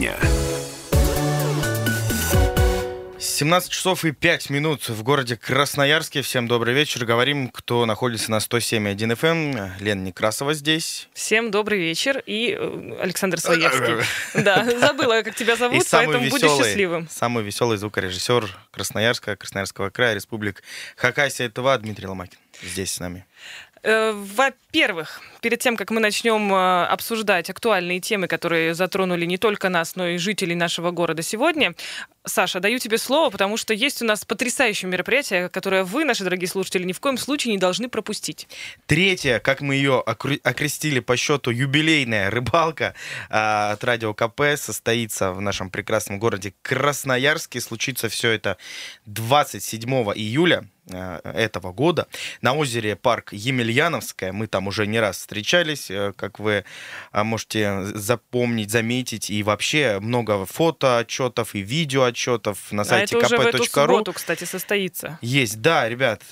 дня. 17 часов и 5 минут в городе Красноярске. Всем добрый вечер. Говорим, кто находится на 107.1 FM. Эм. Лена Некрасова здесь. Всем добрый вечер. И э, Александр Своевский. Да, забыла, как тебя зовут, поэтому будешь счастливым. Самый веселый звукорежиссер Красноярска, Красноярского края, республик Хакасия, ТВА Дмитрий Ломакин. Здесь с нами. Э, во-первых, перед тем, как мы начнем э, обсуждать актуальные темы, которые затронули не только нас, но и жителей нашего города сегодня, Саша, даю тебе слово, потому что есть у нас потрясающее мероприятие, которое вы, наши дорогие слушатели, ни в коем случае не должны пропустить. Третье, как мы ее окрестили по счету, юбилейная рыбалка а, от Радио КП состоится в нашем прекрасном городе Красноярске. Случится все это 27 июля этого года на озере парк Емельяновская. Мы там уже не раз встречались, э, как вы э, можете запомнить, заметить. И вообще много фото отчетов и видео отчетов на сайте а это kp.ru. уже в эту субботу, кстати, состоится. Есть, да, ребят.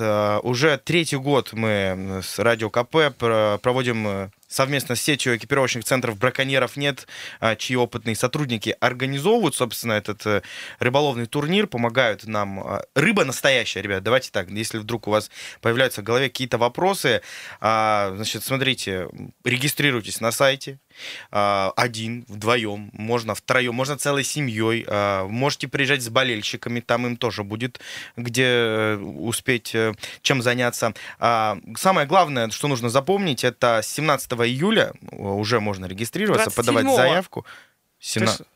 Уже третий год мы с Радио КП проводим совместно с сетью экипировочных центров «Браконьеров нет», а, чьи опытные сотрудники организовывают, собственно, этот э, рыболовный турнир, помогают нам. А, рыба настоящая, ребят, давайте так, если вдруг у вас появляются в голове какие-то вопросы, а, значит, смотрите, регистрируйтесь на сайте, один, вдвоем, можно втроем, можно целой семьей. А, можете приезжать с болельщиками, там им тоже будет где э, успеть э, чем заняться. А, самое главное, что нужно запомнить, это 17 июля уже можно регистрироваться, подавать заявку. 17...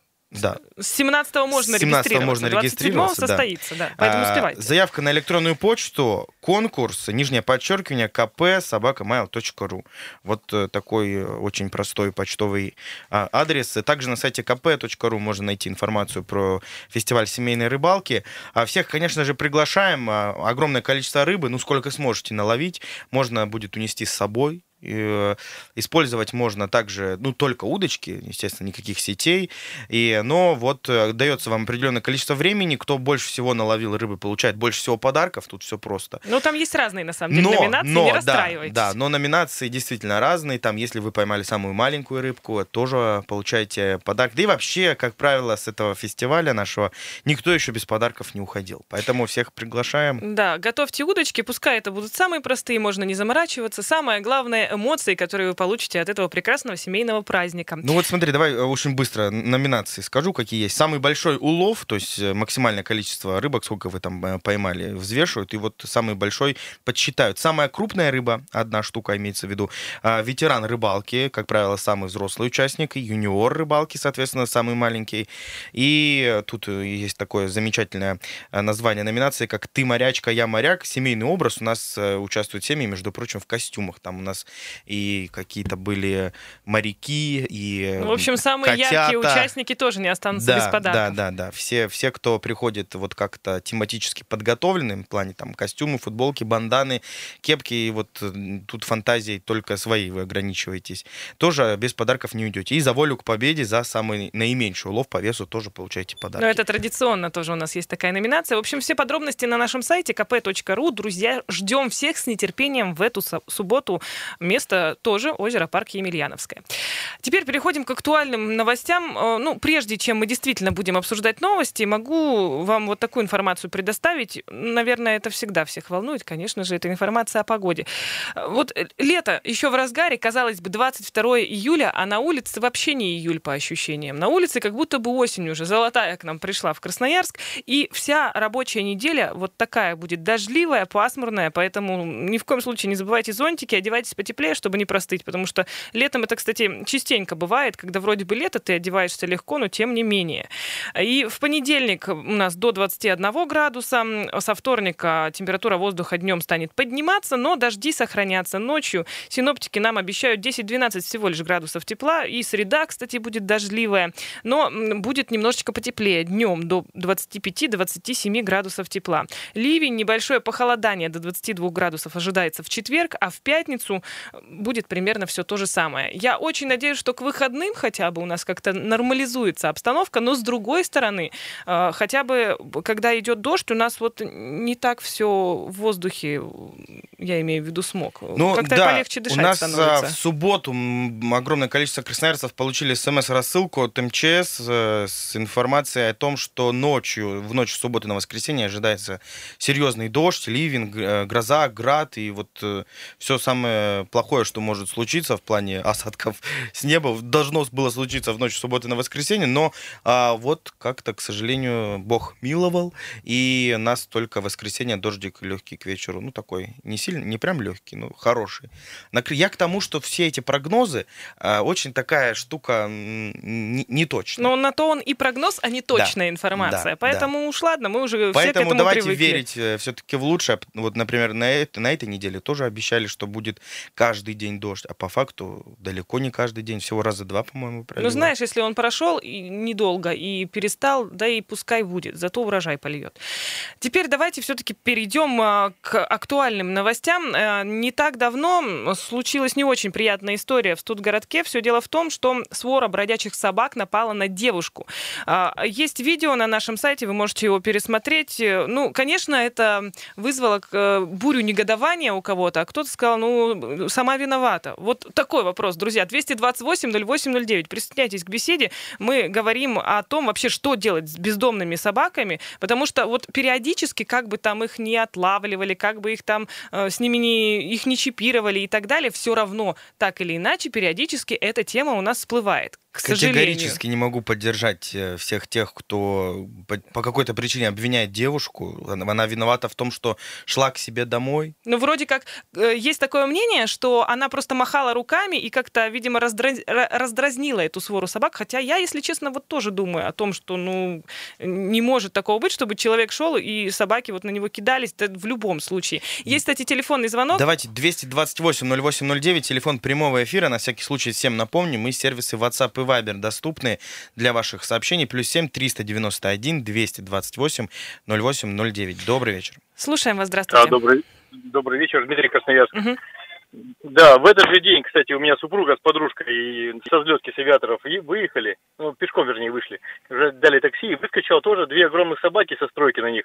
Да. С 17 можно 17 регистрироваться. можно регистрироваться, да. состоится, да. Поэтому а, успевайте. Заявка на электронную почту, конкурс, нижнее подчеркивание, kp собакамайл.ру. Вот э, такой э, очень простой почтовый а, адрес. Также на сайте kp.ru можно найти информацию про фестиваль семейной рыбалки. А всех, конечно же, приглашаем. А, огромное количество рыбы, ну сколько сможете наловить, можно будет унести с собой Э, использовать можно также, ну, только удочки, естественно, никаких сетей. И, но вот э, дается вам определенное количество времени. Кто больше всего наловил рыбы, получает больше всего подарков. Тут все просто. Ну, там есть разные, на самом деле, но, номинации, но, не расстраивайтесь. Да, да, но номинации действительно разные. Там, если вы поймали самую маленькую рыбку, тоже получаете подарок. Да и вообще, как правило, с этого фестиваля нашего никто еще без подарков не уходил. Поэтому всех приглашаем. Да, готовьте удочки. Пускай это будут самые простые, можно не заморачиваться. Самое главное эмоций, которые вы получите от этого прекрасного семейного праздника. Ну вот смотри, давай э, очень быстро номинации скажу, какие есть. Самый большой улов, то есть э, максимальное количество рыбок, сколько вы там э, поймали, взвешивают, и вот самый большой подсчитают. Самая крупная рыба, одна штука имеется в виду, а, ветеран рыбалки, как правило, самый взрослый участник, юниор рыбалки, соответственно, самый маленький. И тут есть такое замечательное название номинации, как «Ты морячка, я моряк». Семейный образ. У нас участвуют семьи, между прочим, в костюмах. Там у нас и какие-то были моряки, и ну, В общем, самые котята. яркие участники тоже не останутся да, без подарков. Да, да, да. Все, все, кто приходит вот как-то тематически подготовленным, в плане там костюмы, футболки, банданы, кепки, и вот тут фантазии только свои вы ограничиваетесь, тоже без подарков не уйдете. И за волю к победе, за самый наименьший улов по весу тоже получаете подарки. Но это традиционно тоже у нас есть такая номинация. В общем, все подробности на нашем сайте kp.ru. Друзья, ждем всех с нетерпением в эту субботу место тоже озеро парк Емельяновское. Теперь переходим к актуальным новостям. Э, ну, прежде чем мы действительно будем обсуждать новости, могу вам вот такую информацию предоставить. Наверное, это всегда всех волнует. Конечно же, это информация о погоде. Э, вот э, лето еще в разгаре, казалось бы, 22 июля, а на улице вообще не июль по ощущениям. На улице как будто бы осень уже, золотая к нам пришла в Красноярск, и вся рабочая неделя вот такая будет дождливая, пасмурная, поэтому ни в коем случае не забывайте зонтики, одевайтесь потеплее, потеплее, чтобы не простыть, потому что летом это, кстати, частенько бывает, когда вроде бы лето, ты одеваешься легко, но тем не менее. И в понедельник у нас до 21 градуса, со вторника температура воздуха днем станет подниматься, но дожди сохранятся ночью. Синоптики нам обещают 10-12 всего лишь градусов тепла, и среда, кстати, будет дождливая, но будет немножечко потеплее днем до 25-27 градусов тепла. Ливень, небольшое похолодание до 22 градусов ожидается в четверг, а в пятницу будет примерно все то же самое. Я очень надеюсь, что к выходным хотя бы у нас как-то нормализуется обстановка, но с другой стороны, э, хотя бы когда идет дождь, у нас вот не так все в воздухе Я имею в виду смог. Ну, Как-то да, полегче дышать у нас становится. а, в субботу огромное количество красноярцев получили смс-рассылку от МЧС э, с информацией о том, что ночью, в ночь субботы на воскресенье ожидается серьезный дождь, ливень, э, гроза, град, и вот все самое плохое, что может случиться в плане осадков с неба, должно было случиться в ночь субботы на воскресенье, но а, вот как-то, к сожалению, Бог миловал, и нас только воскресенье дождик легкий к вечеру, ну такой, не сильно, не прям легкий, ну хороший. Я к тому, что все эти прогнозы а, очень такая штука не, не точная. Но на то он и прогноз, а не точная информация. да, Поэтому уж ладно, мы уже все к Поэтому этому давайте привыкли. верить все-таки в лучшее. Вот, например, на, это- на этой неделе тоже обещали, что будет каждый день дождь, а по факту далеко не каждый день, всего раза два, по-моему, пролило. Ну, знаешь, если он прошел и недолго и перестал, да и пускай будет, зато урожай польет. Теперь давайте все-таки перейдем а, к актуальным новостям. Э, Не так давно случилась не очень приятная история в студгородке. Все дело в том, что свора бродячих собак напала на девушку. А, Есть видео на нашем сайте, вы можете его пересмотреть. Э, Ну, конечно, это вызвало э, бурю негодования у кого-то, а кто-то сказал, ну, сама виновата. Вот такой вопрос, друзья. 228-08-09. Присоединяйтесь к беседе. Мы говорим о том вообще, что делать с бездомными собаками, потому что вот периодически, как бы там их не отлавливали, как бы их там э, с ними не, их не чипировали и так далее, все равно, так или иначе, периодически эта тема у нас всплывает. К сожалению. Категорически не могу поддержать э, всех тех, кто по, по какой-то причине обвиняет девушку. Она, она виновата в том, что шла к себе домой. Ну, вроде как э, есть такое мнение, что она просто махала руками и как-то, видимо, раздра- ра- раздразнила эту свору собак. Хотя я, если честно, вот тоже думаю о том, что, ну, не может такого быть, чтобы человек шел и собаки вот на него кидались да, в любом случае. Есть, кстати, телефонный звонок. Давайте 228-08-09, телефон прямого эфира. На всякий случай всем напомним. Мы сервисы WhatsApp и Viber доступны для ваших сообщений. Плюс 7 391 228 08 09. Добрый вечер. Слушаем вас, Да, здравствуйте. добрый, добрый вечер, Дмитрий Красноярск. Мгм. Да, в этот же день, кстати, у меня супруга с подружкой и со взлетки с авиаторов и выехали, ну, пешком, вернее, вышли. Уже дали такси, и выскочило тоже две огромных собаки со стройки на них.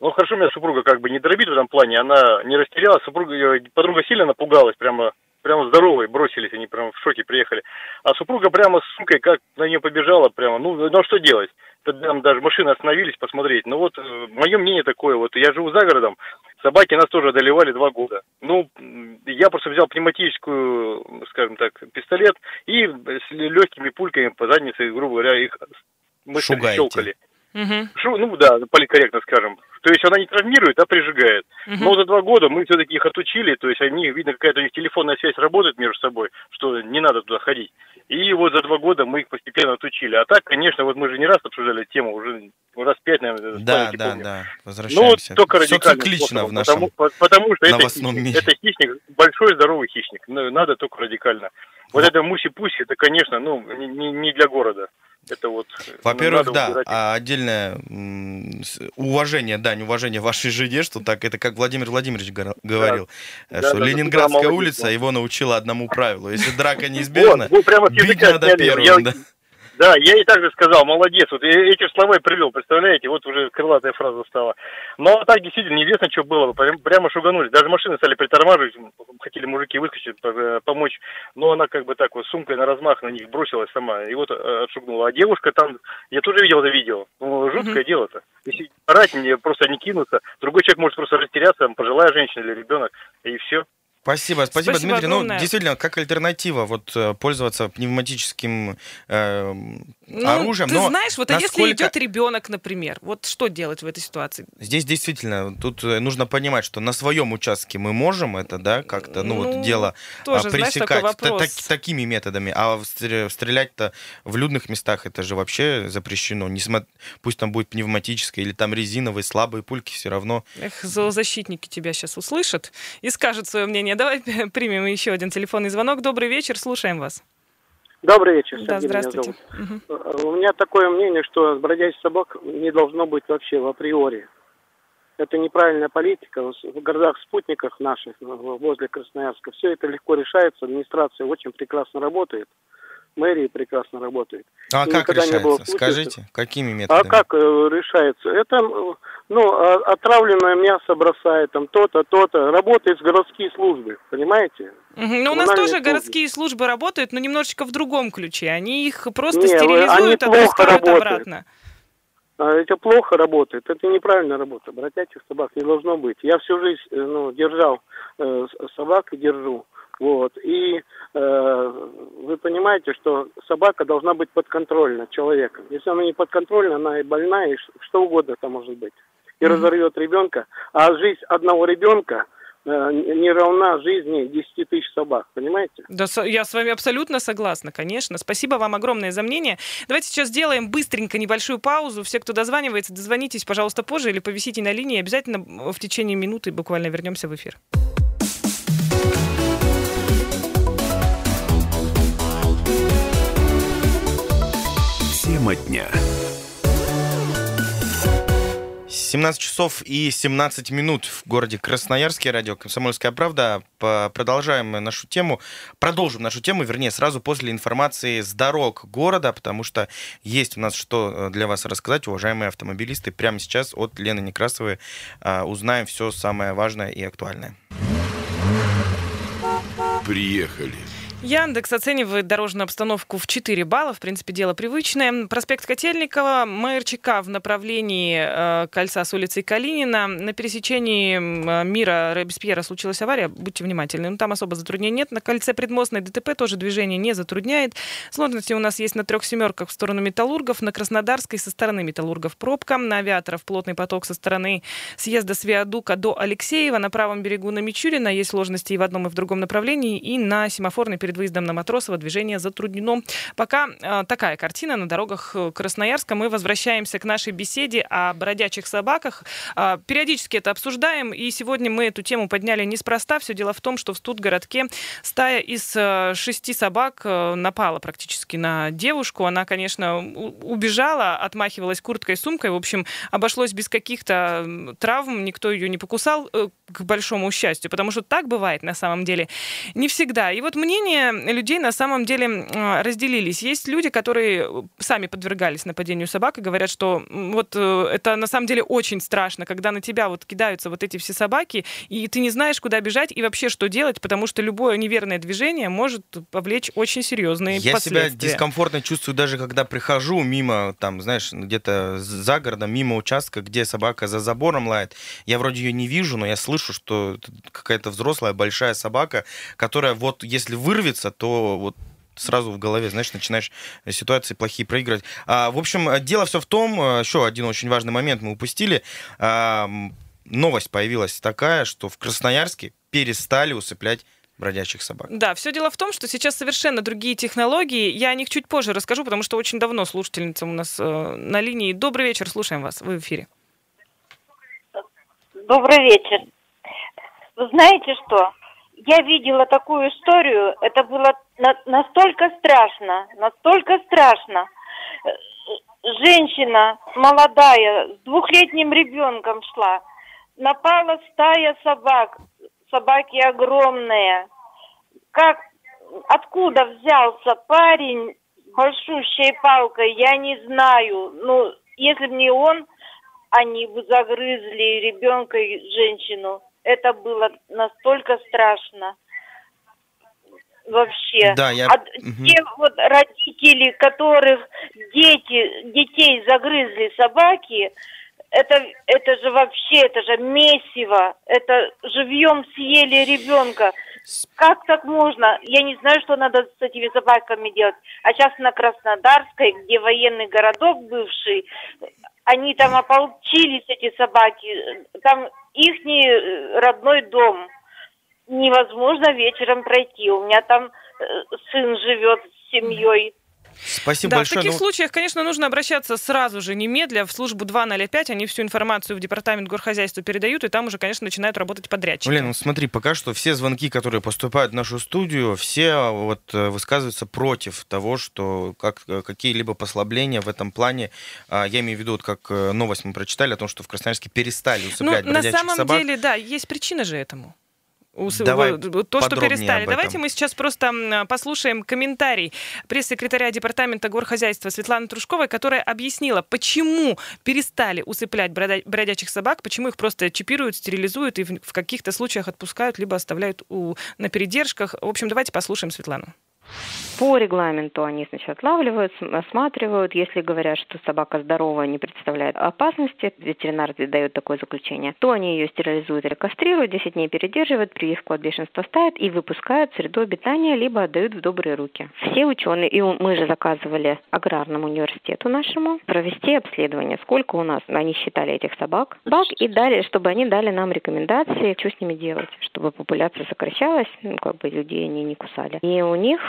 Ну, хорошо, у меня супруга как бы не дробит в этом плане, она не растерялась, супруга, подруга сильно напугалась, прямо прямо здоровые, бросились, они прямо в шоке приехали. А супруга прямо с сумкой как на нее побежала прямо, ну, ну а что делать? Тогда Там даже машины остановились посмотреть. Ну вот, мое мнение такое, вот я живу за городом, собаки нас тоже одолевали два года. Ну, я просто взял пневматическую, скажем так, пистолет и с легкими пульками по заднице, грубо говоря, их мы щелкали. Мгм. Шу- ну да, политкорректно скажем. То есть она не травмирует, а прижигает. Но за два года мы все-таки их отучили, то есть они, видно, какая-то у них телефонная связь работает между собой, что не надо туда ходить. И вот за два года мы их постепенно отучили. А так, конечно, вот мы же не раз обсуждали тему, уже раз пять, наверное, Да, да, помню. да. Ну, Возвращаемся. только Все радикальным циклично способом, в нашем потому, по- потому что это хищник, это хищник, большой здоровый хищник. Ну, Надо только радикально. Вот Ну. это муси-пуси, это, конечно, ну, не- не для города. Это вот... э, Во-первых, надо да, убирать а отдельное уважение, дань, уважение вашей жене, что так, это как Владимир Владимирович говорил, э, Да, что да, Ленинградская да, улица его научила одному правилу. Если драка неизбежна, Вот, бить надо первым, Я- да. Да, я и так же сказал, молодец. Вот эти слова и привел, представляете? Вот уже крылатая фраза стала. Но а так действительно неизвестно, что было. Прям- Прямо шуганули. Даже машины стали притормаживать. Хотели мужики выскочить, э, помочь. Но она как бы так вот сумкой на размах на них бросилась сама. И вот э, отшугнула. А девушка там, я тоже видел это видео. Ну, жуткое Мгм. дело-то. Если орать, мне просто не кинуться. Другой человек может просто растеряться, там, пожилая женщина или ребенок. И все. Спасибо, спасибо, Спасибо Дмитрий. Ну, огромное. действительно, как альтернатива, вот э, пользоваться пневматическим э, Ну, оружием. ты но знаешь, вот а если насколько- идет ребенок, например, вот что делать в этой ситуации? Здесь действительно, тут э, нужно понимать, что на своем участке мы можем это, да, как-то, ну, Ну, вот дело а, Тоже, знаешь, пресекать та- вопрос. так- такими методами. А стр- стрелять-то в людных местах это же вообще запрещено. Не смо- Пусть там будет пневматическое или там резиновые слабые пульки, все равно. Эх, зоозащитники тебя сейчас услышат и скажут свое мнение. Давай примем еще один телефонный звонок. Добрый вечер, слушаем вас. Добрый вечер, Да, Сергей меня здравствуйте. зовут. Мгм. Э, У меня такое мнение, что бродячих собак не должно быть вообще в априори. Это неправильная политика. В городах-спутниках наших, возле Красноярска, все это легко решается. Администрация очень прекрасно работает. Мэрии прекрасно работает. А И как никогда не было решается? Скажите, какими А методами? как э, решается? Это, ну, а- отравленное мясо бросает, там, то-то, то-то. Работает с городские службы, понимаете? Ну, у нас тоже службы. городские службы работают, но немножечко в другом ключе. Они их просто Не, они стерилизуют, плохо отпускают работают. обратно. А это плохо работает, это неправильная работа. Бродячих собак не должно быть. Я всю жизнь э, ну, держал э, собак и держу. Вот. И э, вы понимаете, что собака должна быть подконтрольна человеком. Если она не подконтрольна, она и больная, и что угодно там может быть. И разорвет ребенка. А жизнь одного ребенка э, не равна жизни 10 тысяч собак, понимаете? Да, я с вами абсолютно согласна, конечно. Спасибо вам огромное за мнение. Давайте сейчас сделаем быстренько небольшую паузу. Все, кто дозванивается, дозвонитесь, пожалуйста, позже или повисите на линии. Обязательно в течение минуты буквально вернемся в эфир. Тема дня. 17 часов и 17 минут в городе Красноярске. Радио «Комсомольская правда». Продолжаем нашу тему. Продолжим нашу тему, вернее, сразу после информации с дорог города, потому что есть у нас что э, для вас рассказать, уважаемые автомобилисты. Прямо сейчас от Лены Некрасовой а, узнаем все самое важное и актуальное. Приехали. Яндекс оценивает дорожную обстановку в 4 балла. В принципе, дело привычное. Проспект Котельникова, МРЧК в направлении э, кольца с улицей Калинина. На пересечении э, Мира Робеспьера случилась авария. Будьте внимательны. Ну, там особо затруднений нет. На кольце предмостной ДТП тоже движение не затрудняет. Сложности у нас есть на трех семерках в сторону Металлургов, на Краснодарской со стороны Металлургов пробка, на Авиаторов плотный поток со стороны съезда с Виадука до Алексеева. На правом берегу на Мичурина есть сложности и в одном, и в другом направлении. И на семафорной перед выездом на Матросово движение затруднено. Пока э, такая картина на дорогах э, Красноярска. Мы возвращаемся к нашей беседе о бродячих собаках. А, Периодически это обсуждаем, и сегодня мы эту тему подняли неспроста. Все дело в том, что в Студгородке стая из э, шести собак э, напала практически на девушку. Она, конечно, убежала, отмахивалась курткой, сумкой. В общем, обошлось без каких-то травм, никто ее не покусал, к большому счастью, потому что так бывает на самом деле не всегда. И вот мнения людей на самом деле разделились. Есть люди, которые э, сами подвергались нападению собак и говорят, что вот э, это на самом деле очень страшно, когда на тебя вот кидаются вот эти все собаки, и ты не знаешь, куда бежать и вообще что делать, потому что любое неверное движение может повлечь очень серьезные Я себя последствия. дискомфортно чувствую даже когда прихожу мимо, там, знаешь, где-то за городом, мимо участка, где собака за забором лает. Я вроде ее не вижу, но я слышу, что это какая-то взрослая большая собака, которая вот если вырвется, то вот сразу в голове, знаешь, начинаешь ситуации плохие проигрывать. А, в общем, дело все в том, э, еще один очень важный момент мы упустили. А, новость появилась такая, что в Красноярске перестали усыплять бродячих собак. Да, все дело в том, что сейчас совершенно другие технологии. Я о них чуть позже расскажу, потому что очень давно слушательница у нас э, на линии. Добрый вечер, слушаем вас, вы в эфире. Добрый вечер. Вы знаете что? Я видела такую историю, это было на- настолько страшно, настолько страшно. Э, Женщина молодая с двухлетним ребенком шла, напала стая собак, собаки огромные. Как, откуда взялся парень большущей палкой, я не знаю. Ну, если бы не он, они бы загрызли ребенка и женщину. Это было настолько страшно. Вообще. Да, я- А Мгм. те вот родители, которых дети, детей загрызли собаки, это, это же вообще, это же месиво. Это живьем съели ребенка. Как так можно? Я не знаю, что надо с этими собаками делать. А сейчас на Краснодарской, где военный городок бывший, они там ополчились, эти собаки. Там их родной дом. Невозможно вечером пройти. У меня там э, сын живет с семьей. Спасибо да, большое. в таких Ну, случаях, конечно, нужно обращаться сразу же, немедля, в службу 205. Они всю информацию в департамент горхозяйства передают, и там уже, конечно, начинают работать подрядчики. Блин, ну смотри, пока что все звонки, которые поступают в нашу студию, все вот э, высказываются против того, что как, э, какие-либо послабления в этом плане, а, я имею в виду, вот как э, новость мы прочитали о том, что в Красноярске перестали ну, усыплять на бродячих самом собак. деле, да, есть причина же этому. Давай то, что перестали. Давайте мы сейчас просто послушаем комментарий пресс-секретаря Департамента горхозяйства Светланы Трушковой, которая объяснила, почему перестали усыплять бродячих собак, почему их просто чипируют, стерилизуют и в, в каких-то случаях отпускают, либо оставляют у, на передержках. В общем, давайте послушаем Светлану. По регламенту они значит, отлавливают, см- осматривают. Если говорят, что собака здоровая, не представляет опасности, ветеринар дает такое заключение, то они ее стерилизуют или кастрируют, 10 дней передерживают, прививку от бешенства ставят и выпускают в среду обитания, либо отдают в добрые руки. Все ученые, и мы же заказывали аграрному университету нашему провести обследование, сколько у нас они считали этих собак, собак и дали, чтобы они дали нам рекомендации, что с ними делать, чтобы популяция сокращалась, ну, как бы людей они не кусали. И у них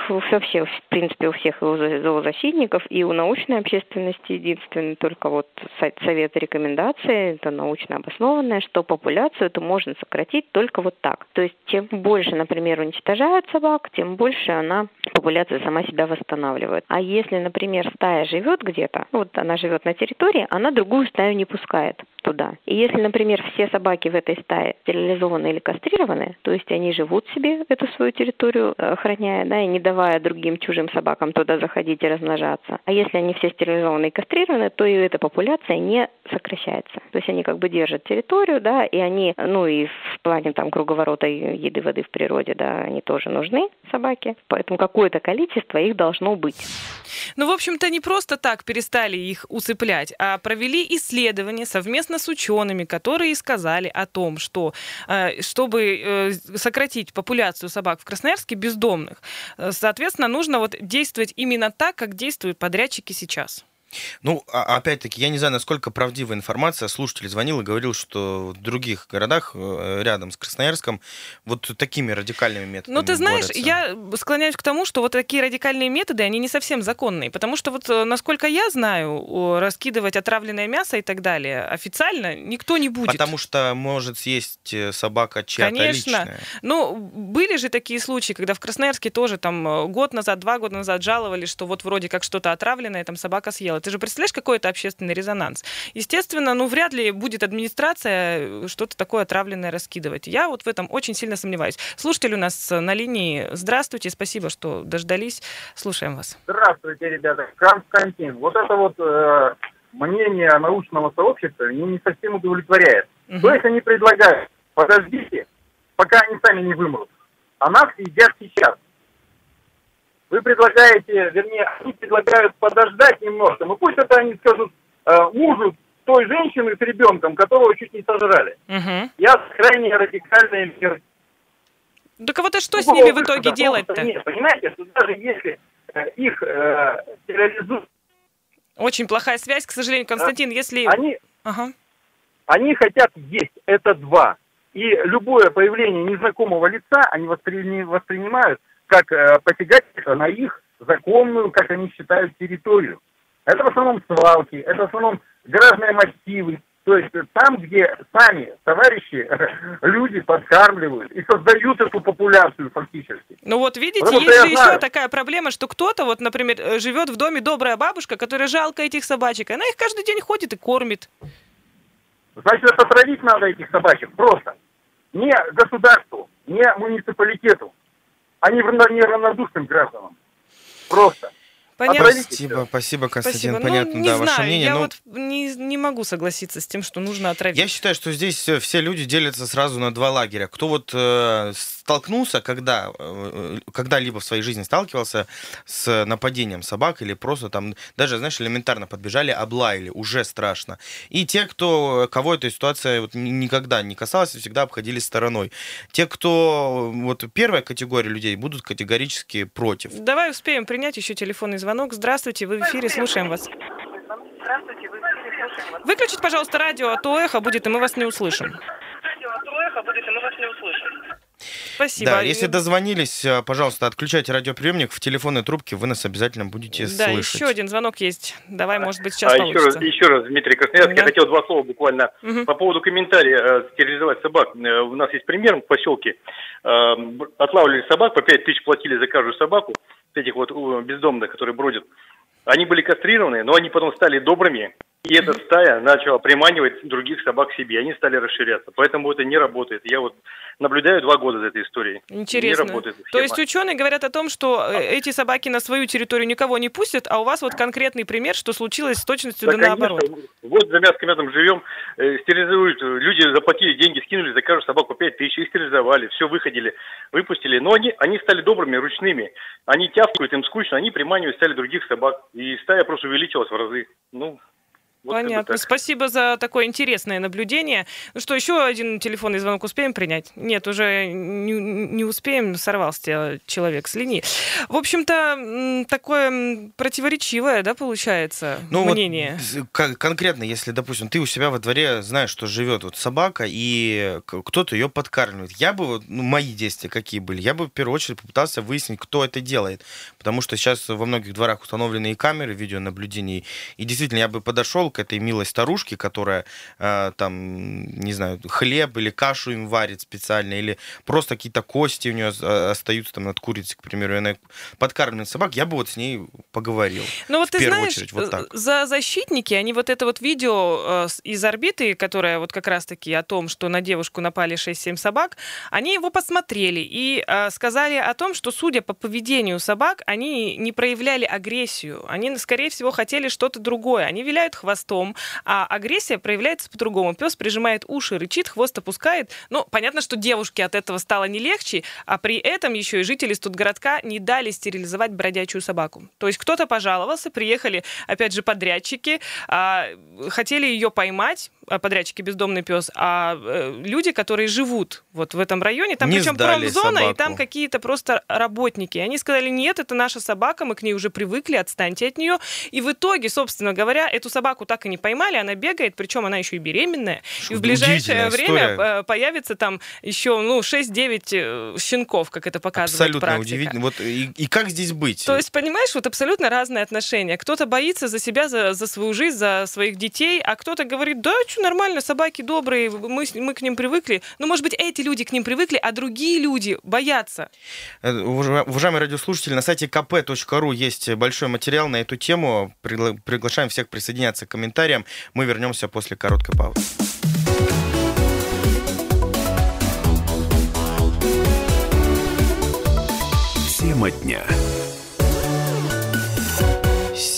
все, в принципе, у всех зоозащитников, и у научной общественности единственный только вот со- совет и рекомендации, это научно обоснованное, что популяцию это можно сократить только вот так. То есть чем больше, например, уничтожают собак, тем больше она, популяция сама себя восстанавливает. А если, например, стая живет где-то, вот она живет на территории, она другую стаю не пускает туда. И если, например, все собаки в этой стае стерилизованы или кастрированы, то есть они живут себе эту свою территорию, э, охраняя, да, и не давая другим чужим собакам туда заходить и размножаться. А если они все стерилизованы и кастрированы, то и эта популяция не сокращается. То есть они как бы держат территорию, да, и они, ну и в плане там круговорота еды, воды в природе, да, они тоже нужны, собаки. Поэтому какое-то количество их должно быть. Ну, в общем-то, не просто так перестали их усыплять, а провели исследования совместно с учеными, которые сказали о том, что э, чтобы э, сократить популяцию собак в Красноярске бездомных, э, соответственно, нужно вот действовать именно так, как действуют подрядчики сейчас. Ну, а- опять-таки, я не знаю, насколько правдивая информация. Слушатель звонил и говорил, что в других городах э, рядом с Красноярском вот такими радикальными методами Ну, ты знаешь, борются. я склоняюсь к тому, что вот такие радикальные методы, они не совсем законные, потому что вот, э, насколько я знаю, раскидывать отравленное мясо и так далее официально никто не будет. Потому что может съесть э, собака чья-то Конечно. личная. Ну, были же такие случаи, когда в Красноярске тоже там год назад, два года назад жаловались, что вот вроде как что-то отравленное там собака съела. Ты же представляешь, какой это общественный резонанс? Естественно, ну, вряд ли будет администрация э, что-то такое отравленное раскидывать. Я вот в этом очень сильно сомневаюсь. Слушатель у нас э, на линии. Здравствуйте, спасибо, что дождались. Слушаем вас. Здравствуйте, ребята. Константин. Вот это вот э, мнение научного сообщества меня не совсем удовлетворяет. Мгм. То есть они предлагают, подождите, пока они сами не вымрут, а нас едят сейчас. Вы предлагаете, вернее, они предлагают подождать немножко. Ну пусть это они скажут э, мужу той женщины с ребенком, которого чуть не сожрали. Мгм. Я крайне радикальная мер- Так а вот а что с Ну, ними в итоге делать-то? Нет, понимаете, что даже если э, их э, стерилизуют, Очень плохая связь, к сожалению, Константин, если... они Ага. Они хотят есть, это два. И любое появление незнакомого лица они воспри- воспринимают как э, посягательство на их законную, как они считают, территорию. Это в основном свалки, это в основном гаражные массивы. То есть там, где сами товарищи, люди подкармливают и создают эту популяцию фактически. Ну вот видите, Потому есть же еще знаю. такая проблема, что кто-то, вот, например, э, живет в доме добрая бабушка, которая жалко этих собачек, она их каждый день ходит и кормит. Значит, отравить надо этих собачек просто. Не государству, не муниципалитету, равно- не равнодушным гражданам. Просто. Понятно. Спасибо, спасибо, Константин. Спасибо. Понятно, ну, не да, знаю, ваше мнение. я но вот не, не могу согласиться с тем, что нужно отравить. Я считаю, что здесь э, все люди делятся сразу на два лагеря. Кто вот э, столкнулся, когда, э, когда-либо в своей жизни сталкивался с нападением собак или просто там, даже, знаешь, элементарно подбежали, облаяли, уже страшно. И те, кто, кого эта ситуация вот ни- никогда не касалась, и всегда обходили стороной. Те, кто, вот первая категория людей, будут категорически против. Давай успеем принять еще телефонный звонок. Здравствуйте, вы в эфире, слушаем вас. Выключить, пожалуйста, радио, а то эхо будет, и мы вас не услышим. Спасибо. Да, если дозвонились, э, пожалуйста, отключайте радиоприемник в телефонной трубке, вы нас обязательно будете Да, слышать. еще один звонок есть. Давай, может быть, сейчас а еще раз, получится. еще раз, Дмитрий Красноярский, Да. я хотел два слова буквально Мгм. по поводу комментария э, стерилизовать собак. Э, у нас есть пример в поселке. Э, отлавливали собак, по 5 тысяч платили за каждую собаку, этих вот бездомных, которые бродят. Они были кастрированы, но они потом стали добрыми, И эта стая начала приманивать других собак к себе. Они стали расширяться. Поэтому это не работает. Я вот наблюдаю два года за этой историей. Интересно. Не работает То есть ученые говорят о том, что э, эти собаки на свою территорию никого не пустят, а у вас вот конкретный пример, что случилось с точностью да, да наоборот. Вот за мяском рядом живем, э, стерилизуют, люди заплатили деньги, скинули за каждую собаку 5 тысяч, их стерилизовали, все выходили, выпустили. Но они, они стали добрыми, ручными. Они тявкают, им скучно, они приманивают, стали других собак. И стая просто увеличилась в разы. Ну, вот Понятно. Спасибо за такое интересное наблюдение. Ну что, еще один телефонный звонок успеем принять? Нет, уже не, не успеем, сорвался человек с линии. В общем-то, такое противоречивое, да, получается, ну, мнение? Вот, конкретно, если, допустим, ты у себя во дворе знаешь, что живет вот собака, и кто-то ее подкармливает. Я бы, ну, мои действия какие были, я бы в первую очередь попытался выяснить, кто это делает. Потому что сейчас во многих дворах установлены и камеры видеонаблюдения, и действительно я бы подошел к этой милой старушке, которая э, там, не знаю, хлеб или кашу им варит специально, или просто какие-то кости у нее а, остаются там над курицей, к примеру, и она подкармливает собак, я бы вот с ней поговорил. Ну вот ты знаешь, очередь, вот так. за защитники, они вот это вот видео э, из орбиты, которое вот как раз-таки о том, что на девушку напали 6-7 собак, они его посмотрели и э, сказали о том, что судя по поведению собак, они не проявляли агрессию, они, скорее всего, хотели что-то другое, они виляют хвост хвостом, а агрессия проявляется по-другому. Пес прижимает уши, рычит, хвост опускает. Ну, понятно, что девушке от этого стало не легче, а при этом еще и жители студгородка не дали стерилизовать бродячую собаку. То есть кто-то пожаловался, приехали, опять же, подрядчики, а, хотели ее поймать, подрядчики бездомный пес, а э, люди, которые живут вот в этом районе, там не причем промзона, собаку. и там какие-то просто работники. Они сказали, нет, это наша собака, мы к ней уже привыкли, отстаньте от нее. И в итоге, собственно говоря, эту собаку так и не поймали, она бегает, причем она еще и беременная. Что и в ближайшее время история. появится там еще ну, 6-9 э, щенков, как это показывает Абсолютно практика. удивительно. Вот и, и как здесь быть? То есть, понимаешь, вот абсолютно разные отношения. Кто-то боится за себя, за, за свою жизнь, за своих детей, а кто-то говорит, да, что нормально, собаки добрые, мы, мы к ним привыкли. Ну, может быть, эти люди к ним привыкли, а другие люди боятся. Э, уважаемые радиослушатели, на сайте kp.ru есть большой материал на эту тему. Пригла- приглашаем всех присоединяться к комментариям. Мы вернемся после короткой паузы. Тема дня.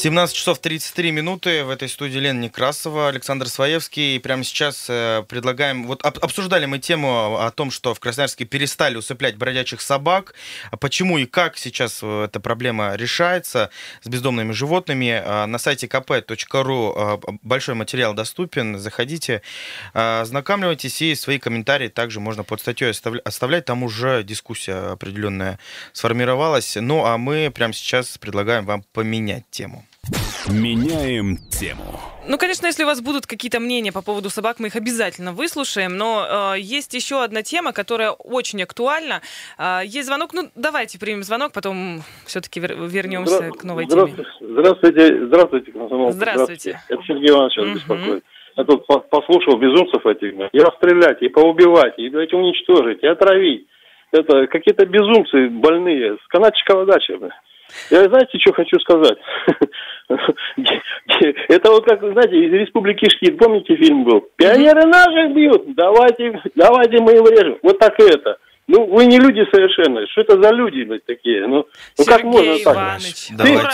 17 часов 33 минуты. В этой студии Лена Некрасова, Александр Своевский. И прямо сейчас э, предлагаем... Вот обсуждали мы тему о том, что в Красноярске перестали усыплять бродячих собак. А почему и как сейчас э, эта проблема решается с бездомными животными. А на сайте kp.ru э, большой материал доступен. Заходите, ознакомливайтесь и свои комментарии также можно под статьей оставлять. Там уже дискуссия определенная сформировалась. Ну, а мы прямо сейчас предлагаем вам поменять тему. Меняем тему. Ну, конечно, если у вас будут какие-то мнения по поводу собак, мы их обязательно выслушаем. Но э, есть еще одна тема, которая очень актуальна. Э, есть звонок. Ну, давайте примем звонок, потом все-таки вер- вернемся Здра- к новой здравствуйте, теме. Здравствуйте, здравствуйте, Здравствуйте. здравствуйте. Это Сергей Иванович сейчас угу. беспокоит. Я тут послушал безумцев этих. И расстрелять, и поубивать, и давайте уничтожить, и отравить. Это какие-то безумцы больные с канатчикова дачи. Я знаете, что хочу сказать? Это вот как, знаете, из Республики Шкит, помните фильм был? Пионеры наших бьют, давайте, давайте мы их врежем. Вот так и это. Ну, вы не люди совершенно. Что это за люди блядь, такие? Ну, ну как можно так?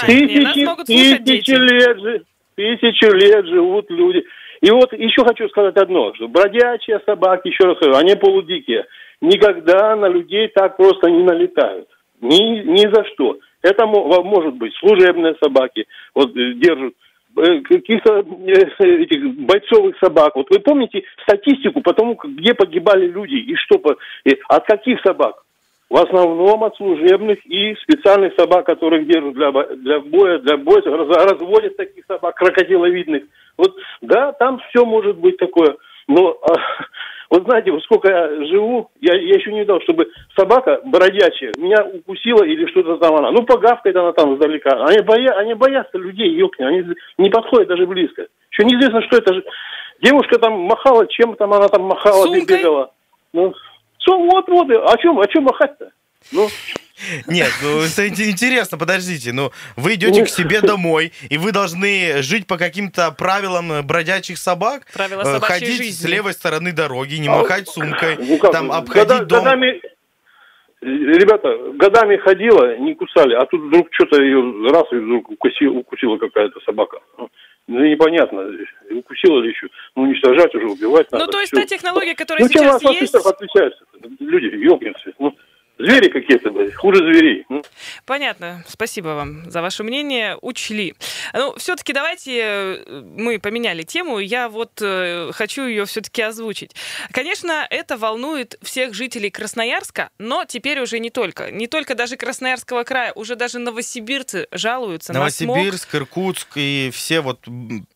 Тысячи, тысячи лет, тысячи лет живут люди. И вот еще хочу сказать одно, что бродячие собаки, еще раз говорю, они полудикие, никогда на людей так просто не налетают. Ни, ни за что. Это может быть служебные собаки, вот э, держат э, каких-то э, этих бойцовых собак. Вот вы помните статистику по тому, где погибали люди и что, от каких собак? В основном от служебных и специальных собак, которых держат для, для боя, для боя, разводят таких собак, крокодиловидных. Вот, да, там все может быть такое. Но а, вот знаете, вот сколько я живу, я, я еще не видел, чтобы собака бродячая меня укусила или что-то там она. Ну, погавкает она там издалека. Они, боя, они боятся людей, ёкни, они не подходят даже близко. Еще неизвестно, что это же. Девушка там махала, чем там она там махала, Сумкой? бегала. Ну, вот, вот, о чем, о чем махать-то? Ну, Нет, ну это ин- интересно, подождите. Ну, вы идете к себе домой, и вы должны жить по каким-то правилам э, бродячих собак, Правила э, собачьей ходить жизни. с левой стороны дороги, не махать сумкой, Ну как, там года- обходить дом. Годами, ребята, годами ходила, не кусали, а тут вдруг что-то ее раз и вдруг укусила, укусила какая-то собака. Ну, Ну, непонятно, укусила ли еще. Ну, уничтожать уже, убивать надо. Ну, то есть всё. та технология, которая Ну, чем сейчас от есть... фашистов отличаются? Люди, ёлкинцы. Ну, звери какие-то, блядь, хуже зверей. Понятно. Спасибо вам за ваше мнение. Учли. Ну, все-таки давайте э, мы поменяли тему. Я вот э, хочу ее все-таки озвучить. Конечно, это волнует всех жителей Красноярска, но теперь уже не только. Не только даже Красноярского края. Уже даже новосибирцы жалуются на смог. Новосибирск, Иркутск и все вот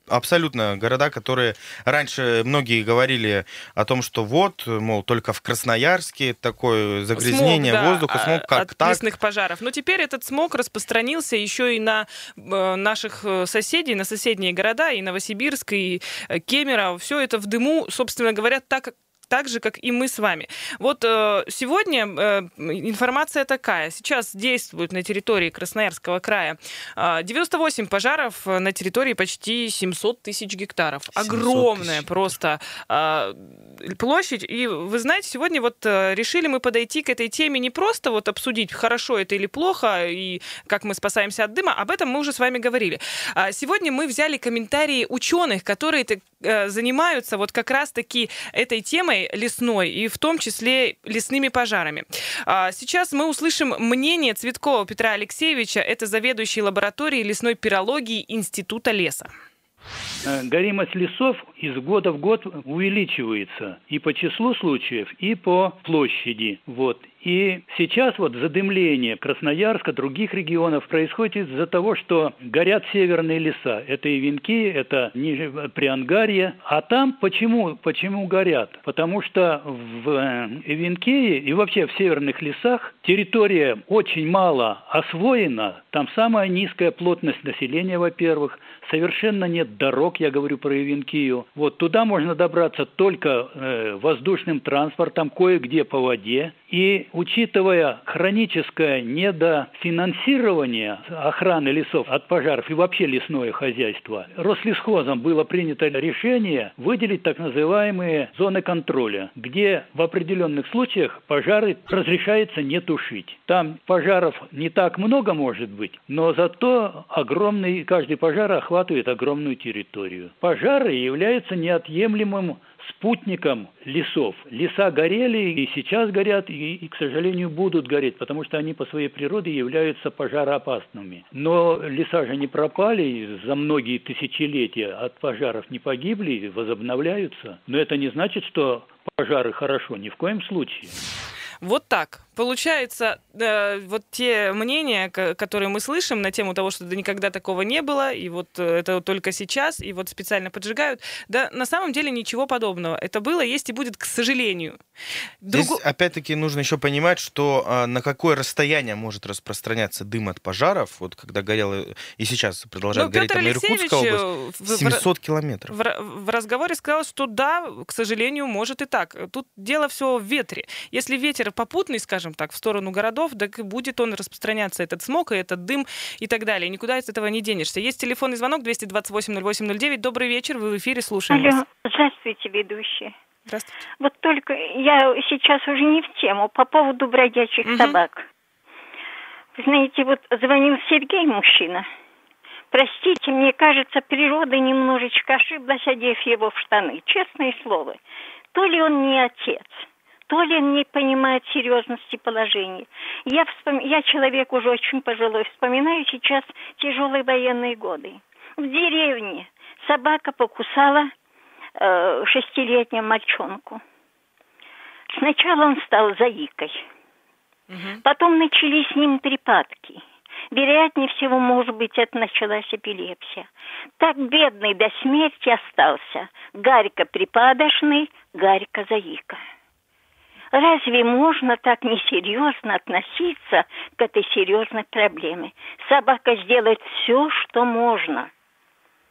абсолютно города, которые раньше многие говорили о том, что вот, мол, только в Красноярске такое загрязнение Смог, да, воздуха, смог а- как от так. лесных пожаров. Но теперь этот смог распространился еще и на э, наших э, соседей, на соседние города, и Новосибирск, и э, Кемерово. Все это в дыму, собственно говоря, так так же, как и мы с вами. Вот э, сегодня э, информация такая. Сейчас действует на территории Красноярского края э, 98 пожаров э, на территории почти 700 тысяч гектаров. 700 Огромная тысяч просто э, площадь. И вы знаете, сегодня вот э, решили мы подойти к этой теме не просто вот обсудить, хорошо это или плохо, и как мы спасаемся от дыма. Об этом мы уже с вами говорили. А Сегодня мы взяли комментарии ученых, которые э, занимаются вот как раз-таки этой темой лесной, и в том числе лесными пожарами. А, Сейчас мы услышим мнение Цветкова Петра Алексеевича, это заведующий лабораторией лесной пирологии Института леса. Э, Горимость лесов из года в год увеличивается и по числу случаев, и по площади. Вот. И сейчас вот задымление Красноярска, других регионов происходит из-за того, что горят северные леса. Это и Венки, это Приангарье. А там почему, почему горят? Потому что в э, Венкее и вообще в северных лесах территория очень мало освоена. Там самая низкая плотность населения, во-первых. Совершенно нет дорог, я говорю про Ивенкию. Вот туда можно добраться только э, воздушным транспортом, кое-где по воде. И учитывая хроническое недофинансирование охраны лесов от пожаров и вообще лесное хозяйство, Рослесхозом было принято решение выделить так называемые зоны контроля, где в определенных случаях пожары разрешается не тушить. Там пожаров не так много может быть, но зато огромный, каждый пожар охватывает огромную территорию. Пожары являются неотъемлемым спутником лесов. Леса горели и сейчас горят, и, и, к сожалению, будут гореть, потому что они по своей природе являются пожароопасными. Но леса же не пропали за многие тысячелетия, от пожаров не погибли, возобновляются. Но это не значит, что пожары хорошо, ни в коем случае. Вот так. Получается, э, вот те мнения, которые мы слышим на тему того, что да никогда такого не было, и вот э, это только сейчас, и вот специально поджигают, да на самом деле ничего подобного. Это было, есть и будет, к сожалению. Здесь, Друго- опять-таки, нужно еще понимать, что а, на какое расстояние может распространяться дым от пожаров, вот когда горело, и сейчас продолжает Ну, гореть там Иркутская Алексеевич, область, э, в- в- 700 километров. В, в разговоре сказал, что да, к сожалению, может и так. Тут дело все в ветре. Если ветер попутный, скажем так, в сторону городов, так и будет он распространяться, этот смог и этот дым и так далее. Никуда из этого не денешься. Есть телефонный звонок 228-08-09. Добрый вечер, вы в эфире, слушаем Алло, вас. здравствуйте, ведущие. Здравствуйте. Вот только я сейчас уже не в тему по поводу бродячих Мгм. собак. Вы знаете, вот звонил Сергей, мужчина. Простите, мне кажется, природа немножечко ошиблась, одев его в штаны. Честное слово. То ли он не отец, то ли не понимает серьезности положения. Я, вспом... я человек уже очень пожилой, вспоминаю сейчас тяжелые военные годы. В деревне собака покусала э, шестилетнего мальчонку. Сначала он стал заикой, Мгм. потом начались с ним припадки. Вероятнее всего, может быть, это началась эпилепсия. Так бедный до смерти остался. Гарько припадочный, Гарько заика. Разве можно так несерьезно относиться к этой серьезной проблеме? Собака сделает все, что можно.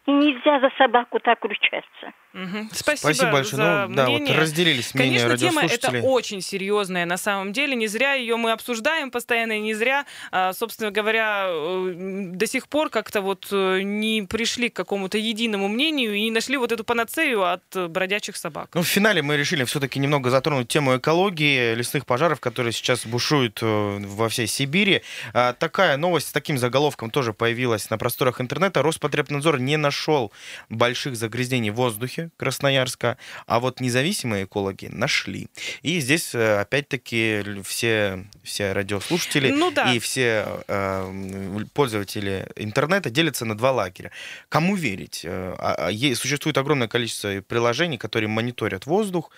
И нельзя за собаку так ручаться. Мгм. Спасибо, Спасибо большое. за Ну, да, вот мнение. разделились мнения Конечно, тема это очень серьезная на самом деле. Не зря ее мы обсуждаем постоянно, и не зря, а, собственно говоря, э, до сих пор как-то вот э, не пришли к какому-то единому мнению и не нашли вот эту панацею от э, бродячих собак. Ну, в финале мы решили все-таки немного затронуть тему экологии, лесных пожаров, которые сейчас бушуют во всей Сибири. А, Такая новость с таким заголовком тоже появилась на просторах интернета. Роспотребнадзор не нашел больших загрязнений в воздухе Красноярска, а вот независимые экологи нашли. И здесь, э, опять-таки, все, все радиослушатели Ну да. и все э, пользователи интернета делятся на два лагеря. Кому верить? Э, а- а Существует огромное количество приложений, которые мониторят воздух,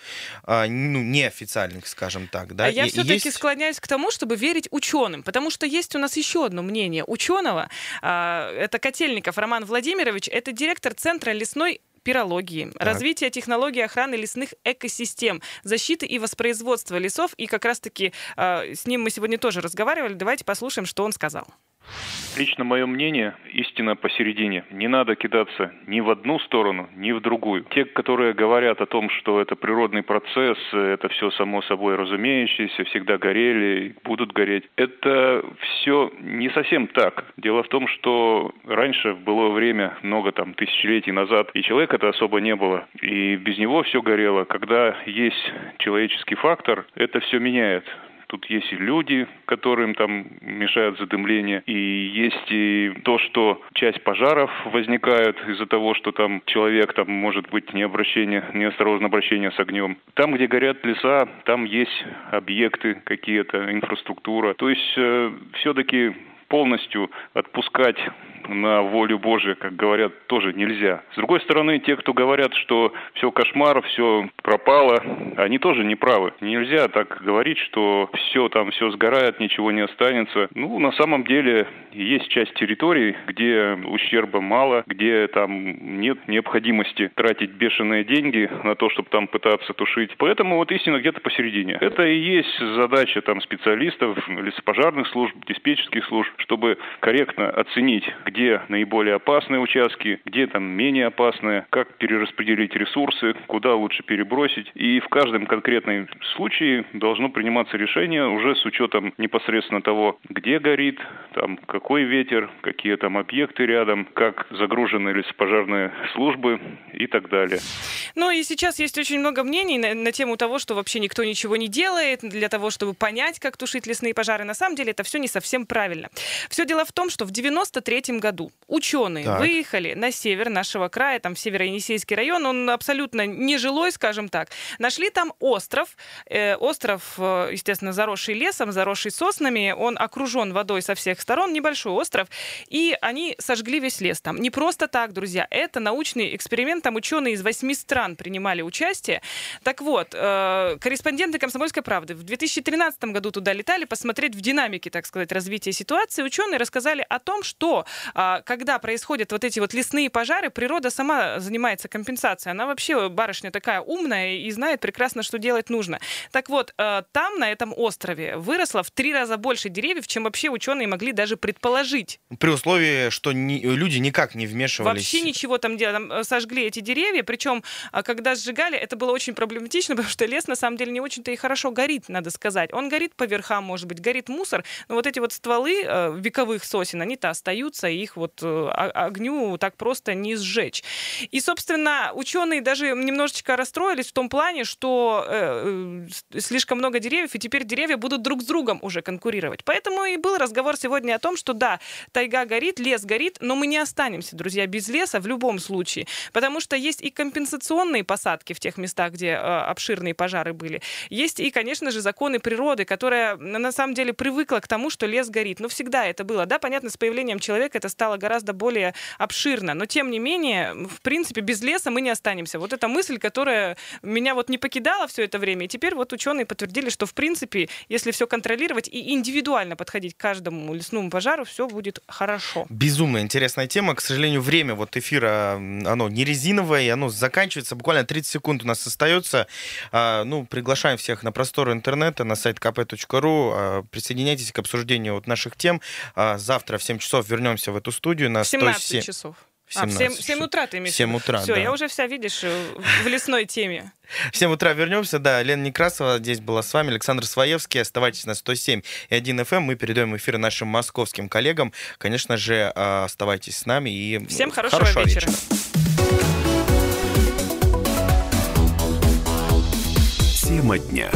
а, ну, неофициальных, скажем так. Да? а я все-таки есть- склоняюсь к тому, чтобы верить ученым, потому что есть у нас еще одно мнение ученого. а, Это Котельников Роман Владимирович, это директор Центра лесной пирологии, развития технологий охраны лесных экосистем, защиты и воспроизводства лесов. И как раз-таки а, с ним мы сегодня тоже разговаривали. Давайте послушаем, что он сказал. Лично мое мнение, истина посередине. Не надо кидаться ни в одну сторону, ни в другую. Те, которые говорят о том, что это природный процесс, это все само собой разумеющееся, всегда горели, будут гореть, это все не совсем так. Дело в том, что раньше, в былое время, много там тысячелетий назад, и человека-то особо не было, и без него все горело. Когда есть человеческий фактор, это все меняет. Тут есть и люди, которым там мешают задымление, и есть и то, что часть пожаров возникают из-за того, что там человек, там может быть необращение, неосторожное обращение с огнем. Там, где горят леса, там есть объекты какие-то, инфраструктура. То есть э, все-таки полностью отпускать на волю Божию, как говорят, тоже нельзя. С другой стороны, те, кто говорят, что все кошмар, все пропало, они тоже не правы. Нельзя так говорить, что все там, все сгорает, ничего не останется. Ну, на самом деле, есть часть территорий, где ущерба мало, где там нет необходимости тратить бешеные деньги на то, чтобы там пытаться тушить. Поэтому вот истина где-то посередине. Это и есть задача там специалистов, лесопожарных служб, диспетчерских служб, чтобы корректно оценить, где наиболее опасные участки, где там менее опасные, как перераспределить ресурсы, куда лучше перебросить. И в каждом конкретном случае должно приниматься решение уже с учетом непосредственно того, где горит, там какой ветер, какие там объекты рядом, как загружены лесопожарные службы и так далее. Ну и сейчас есть очень много мнений на, на тему того, что вообще никто ничего не делает для того, чтобы понять, как тушить лесные пожары. На самом деле это все не совсем правильно. Все дело в том, что в 93 году ученые Так. выехали на север нашего края, там в Северо-Енисейский район, он абсолютно нежилой, скажем так. Нашли там остров, э, остров, э, естественно, заросший лесом, заросший соснами, он окружен водой со всех сторон, небольшой остров, и они сожгли весь лес там. Не просто так, друзья, это научный эксперимент, там ученые из восьми стран принимали участие. Так вот, э, корреспонденты «Комсомольской правды» в 2013 году туда летали посмотреть в динамике, так сказать, развития ситуации. Ученые рассказали о том, что а, когда происходят вот эти вот лесные пожары, природа сама занимается компенсацией. Она вообще барышня такая умная и знает прекрасно, что делать нужно. Так вот, э, там, на этом острове, выросло в три раза больше деревьев, чем вообще ученые могли даже предположить. При условии, что ни- люди никак не вмешивались. Вообще ничего там делали. Э, Сожгли эти деревья, причем, а, когда сжигали, это было очень проблематично, потому что лес на самом деле не очень-то и хорошо горит, надо сказать. Он горит по верхам, может быть, горит мусор, но вот эти вот стволы э, вековых сосен, они-то остаются, их вот э, огню так просто не сжечь. И, собственно, ученые даже немножечко расстроились в том плане, что э, э, слишком много деревьев, и теперь деревья будут друг с другом уже конкурировать. Поэтому и был разговор сегодня о том, что да, тайга горит, лес горит, но мы не останемся, друзья, без леса в любом случае. Потому что есть и компенсационные посадки в тех местах, где э, обширные пожары были. Есть и, конечно же, законы природы, которая на самом деле привыкла к тому, что лес горит. Но всегда это было. Да, понятно, с появлением человека это стало гораздо более обширно. Но, тем не менее, в принципе, без леса мы не останемся. Вот эта мысль, которая меня вот не покидала все это время. И теперь вот ученые подтвердили, что, в принципе, если все контролировать и индивидуально подходить к каждому лесному пожару, все будет хорошо. Безумно интересная тема. К сожалению, время вот эфира, оно не резиновое, оно заканчивается. Буквально 30 секунд у нас остается. А, Ну, приглашаем всех на просторы интернета, на сайт kp.ru. А, Присоединяйтесь к обсуждению вот наших тем. А, Завтра в 7 часов вернемся в эту студию. На В 17 107 часов. в А, в 17 7, 7 утра ты имеешь В 7 утра, Все, да. я уже вся, видишь, э, в лесной теме. В 7 утра вернемся, да. Лена Некрасова здесь была с вами, Александр Своевский. Оставайтесь на 107 и 1 FM. Мы передаем эфир нашим московским коллегам. Конечно же, а, оставайтесь с нами и Всем хорошего вечера. Тема дня.